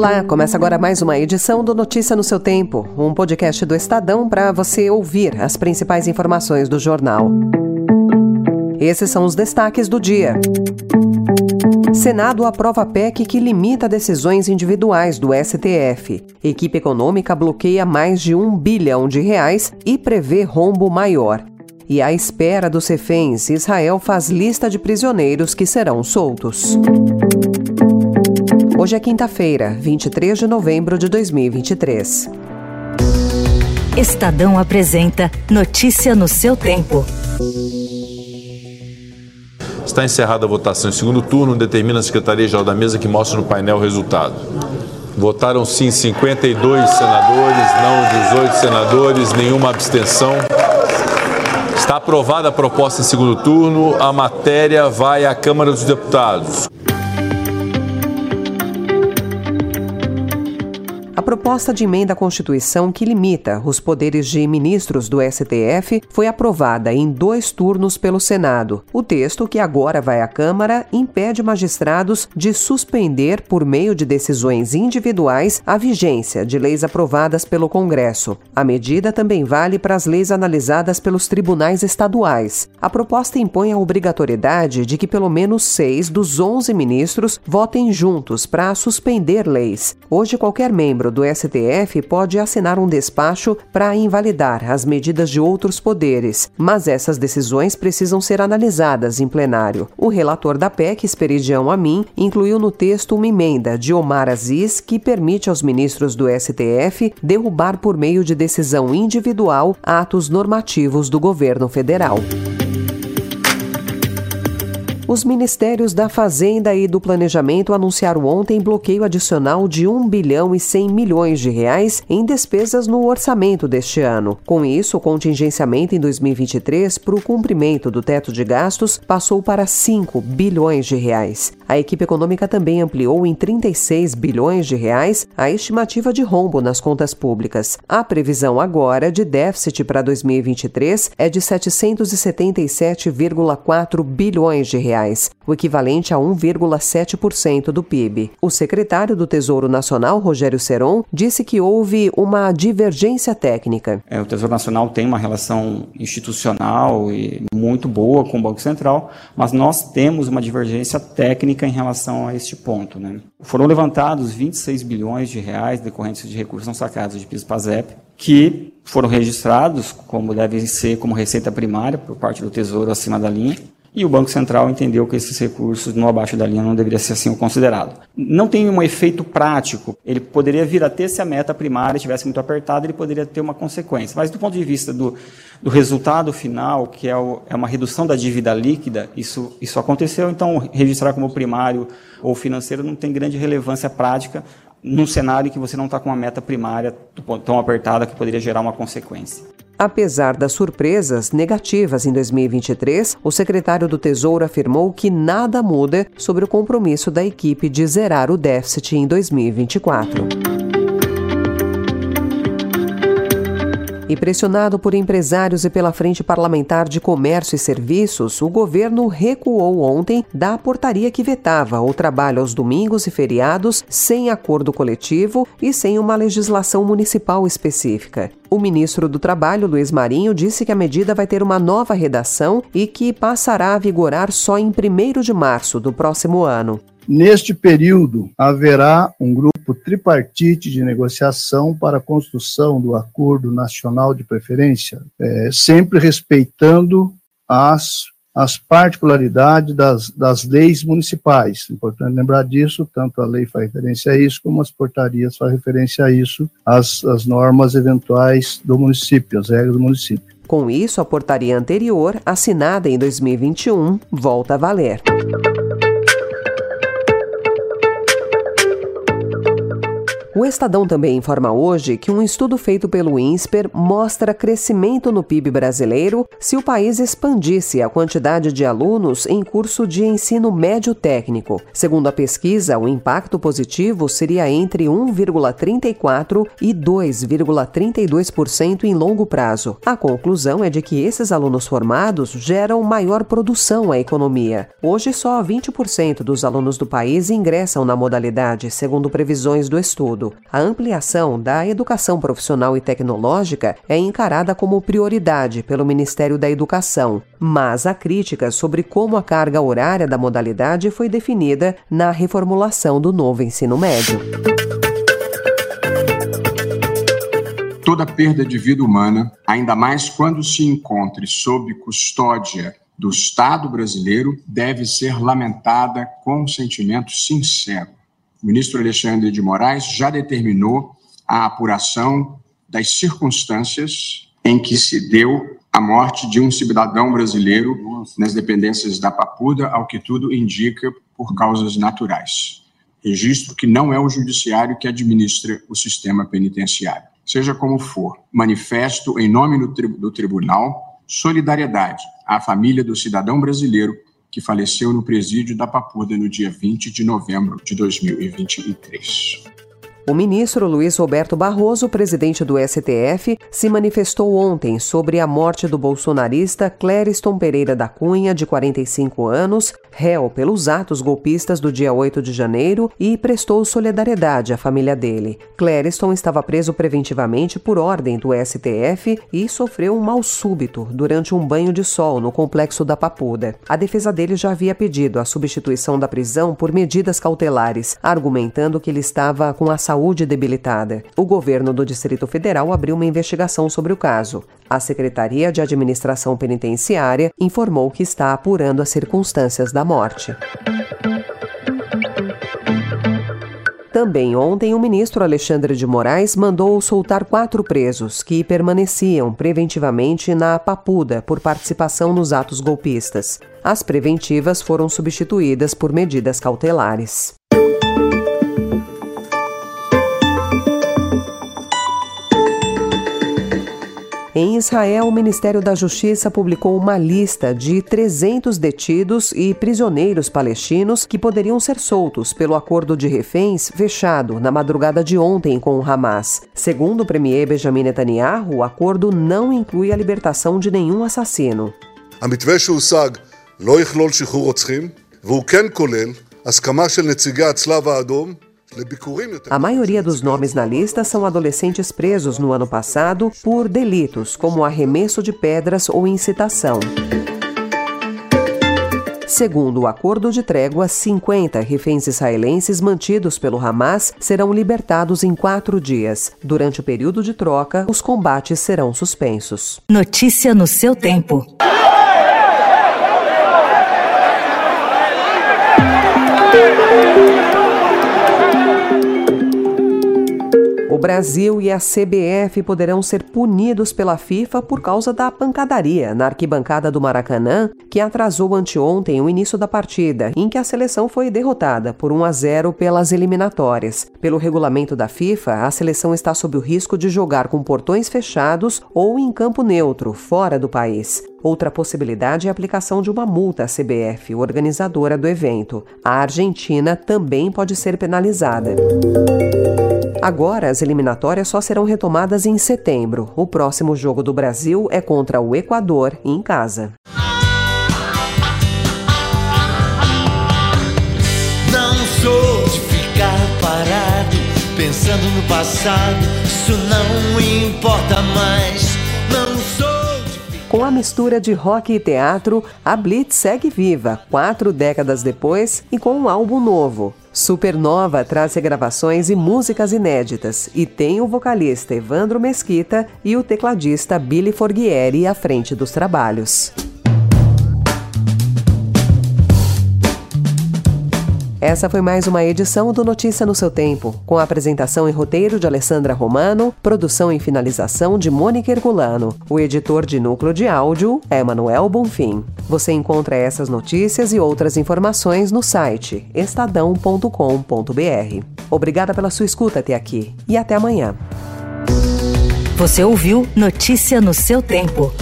Olá, começa agora mais uma edição do Notícia no seu Tempo, um podcast do Estadão para você ouvir as principais informações do jornal. Esses são os destaques do dia. Senado aprova PEC que limita decisões individuais do STF. Equipe econômica bloqueia mais de um bilhão de reais e prevê rombo maior. E à espera dos reféns, Israel faz lista de prisioneiros que serão soltos. Hoje é quinta-feira, 23 de novembro de 2023. Estadão apresenta Notícia no seu tempo. Está encerrada a votação em segundo turno, determina a Secretaria-Geral da Mesa que mostre no painel o resultado. Votaram sim 52 senadores, não 18 senadores, nenhuma abstenção. Está aprovada a proposta em segundo turno, a matéria vai à Câmara dos Deputados. Proposta de emenda à Constituição que limita os poderes de ministros do STF foi aprovada em dois turnos pelo Senado. O texto, que agora vai à Câmara, impede magistrados de suspender, por meio de decisões individuais, a vigência de leis aprovadas pelo Congresso. A medida também vale para as leis analisadas pelos tribunais estaduais. A proposta impõe a obrigatoriedade de que pelo menos seis dos onze ministros votem juntos para suspender leis. Hoje, qualquer membro do do STF pode assinar um despacho para invalidar as medidas de outros poderes, mas essas decisões precisam ser analisadas em plenário. O relator da PEC, Esperidião Amin, incluiu no texto uma emenda de Omar Aziz que permite aos ministros do STF derrubar por meio de decisão individual atos normativos do governo federal. Os ministérios da Fazenda e do Planejamento anunciaram ontem bloqueio adicional de 1 bilhão e 100 milhões de reais em despesas no orçamento deste ano. Com isso, o contingenciamento em 2023 para o cumprimento do teto de gastos passou para 5 bilhões de reais. A equipe econômica também ampliou em 36 bilhões de reais a estimativa de rombo nas contas públicas. A previsão agora de déficit para 2023 é de 777,4 bilhões de reais reais, o equivalente a 1,7% do PIB. O secretário do Tesouro Nacional, Rogério Seron, disse que houve uma divergência técnica. É, o Tesouro Nacional tem uma relação institucional e muito boa com o Banco Central, mas nós temos uma divergência técnica em relação a este ponto. Né? Foram levantados 26 bilhões de reais decorrentes de recursos sacados de PIS-PASEP, que foram registrados como devem ser como receita primária por parte do Tesouro acima da linha e o Banco Central entendeu que esses recursos no abaixo da linha não deveria ser assim considerado. Não tem um efeito prático. Ele poderia vir a ter se a meta primária estivesse muito apertada, ele poderia ter uma consequência. Mas do ponto de vista do, do resultado final, que é, o, é, uma redução da dívida líquida, isso, isso aconteceu. Então, registrar como primário ou financeiro não tem grande relevância prática num cenário em que você não está com uma meta primária tão apertada que poderia gerar uma consequência. Apesar das surpresas negativas em 2023, o secretário do Tesouro afirmou que nada muda sobre o compromisso da equipe de zerar o déficit em 2024. E pressionado por empresários e pela Frente Parlamentar de Comércio e Serviços, o governo recuou ontem da portaria que vetava o trabalho aos domingos e feriados sem acordo coletivo e sem uma legislação municipal específica. O ministro do Trabalho, Luiz Marinho, disse que a medida vai ter uma nova redação e que passará a vigorar só em 1 de março do próximo ano. Neste período, haverá um grupo tripartite de negociação para a construção do Acordo Nacional de Preferência, é, sempre respeitando as as particularidades das, das leis municipais. Importante lembrar disso, tanto a lei faz referência a isso, como as portarias fazem referência a isso, as, as normas eventuais do município, as regras do município. Com isso, a portaria anterior, assinada em 2021, volta a valer. O Estadão também informa hoje que um estudo feito pelo INSPER mostra crescimento no PIB brasileiro se o país expandisse a quantidade de alunos em curso de ensino médio técnico. Segundo a pesquisa, o impacto positivo seria entre 1,34% e 2,32% em longo prazo. A conclusão é de que esses alunos formados geram maior produção à economia. Hoje, só 20% dos alunos do país ingressam na modalidade, segundo previsões do estudo. A ampliação da educação profissional e tecnológica é encarada como prioridade pelo Ministério da Educação, mas há críticas sobre como a carga horária da modalidade foi definida na reformulação do novo ensino médio. Toda perda de vida humana, ainda mais quando se encontre sob custódia do Estado brasileiro, deve ser lamentada com sentimento sincero o ministro Alexandre de Moraes já determinou a apuração das circunstâncias em que se deu a morte de um cidadão brasileiro nas dependências da Papuda, ao que tudo indica por causas naturais. Registro que não é o judiciário que administra o sistema penitenciário. Seja como for, manifesto em nome do, tribunal solidariedade à família do cidadão brasileiro que faleceu no presídio da Papuda no dia 20 de novembro de 2023. O ministro Luiz Roberto Barroso, presidente do STF, se manifestou ontem sobre a morte do bolsonarista Clériston Pereira da Cunha, de 45 anos, réu pelos atos golpistas do dia 8 de janeiro e prestou solidariedade à família dele. Clériston estava preso preventivamente por ordem do STF e sofreu um mal súbito durante um banho de sol no complexo da Papuda. A defesa dele já havia pedido a substituição da prisão por medidas cautelares, argumentando que ele estava com a saúde debilitada. O governo do Distrito Federal abriu uma investigação sobre o caso. A Secretaria de Administração Penitenciária informou que está apurando as circunstâncias da morte. Também ontem, o ministro Alexandre de Moraes mandou soltar quatro presos que permaneciam preventivamente na Papuda por participação nos atos golpistas. As preventivas foram substituídas por medidas cautelares. Em Israel, o Ministério da Justiça publicou uma lista de 300 detidos e prisioneiros palestinos que poderiam ser soltos pelo acordo de reféns fechado na madrugada de ontem com o Hamas. Segundo o premier Benjamin Netanyahu, o acordo não inclui a libertação de nenhum assassino. המתווה שהושג לא יכלול שחרור רוצחים, והוא כן כולל הסכמה של נציגי הצלב האדום a maioria dos nomes na lista são adolescentes presos no ano passado por delitos como arremesso de pedras ou incitação. Segundo o acordo de trégua, 50 reféns israelenses mantidos pelo Hamas serão libertados em quatro dias. Durante o período de troca, os combates serão suspensos. Notícia no seu tempo. Brasil e a CBF poderão ser punidos pela FIFA por causa da pancadaria na arquibancada do Maracanã, que atrasou anteontem o início da partida, em que a seleção foi derrotada por 1 a 0 pelas eliminatórias. Pelo regulamento da FIFA, a seleção está sob o risco de jogar com portões fechados ou em campo neutro, fora do país. Outra possibilidade é a aplicação de uma multa à CBF, organizadora do evento. A Argentina também pode ser penalizada. Agora, as eliminatórias só serão retomadas em setembro. O próximo jogo do Brasil é contra o Equador, em casa. Não sou de ficar parado, pensando no passado, isso não importa mais. Não sou. Com a mistura de rock e teatro, a Blitz segue viva, quatro décadas depois, e com um álbum novo. Supernova traz regravações e músicas inéditas e tem o vocalista Evandro Mesquita e o tecladista Billy Forghieri à frente dos trabalhos. Essa foi mais uma edição do Notícia no seu Tempo, com a apresentação e roteiro de Alessandra Romano, produção e finalização de Mônica Herculano. O editor de núcleo de áudio é Manuel Bonfim. Você encontra essas notícias e outras informações no site estadão.com.br. Obrigada pela sua escuta até aqui e até amanhã. Você ouviu Notícia no seu tempo.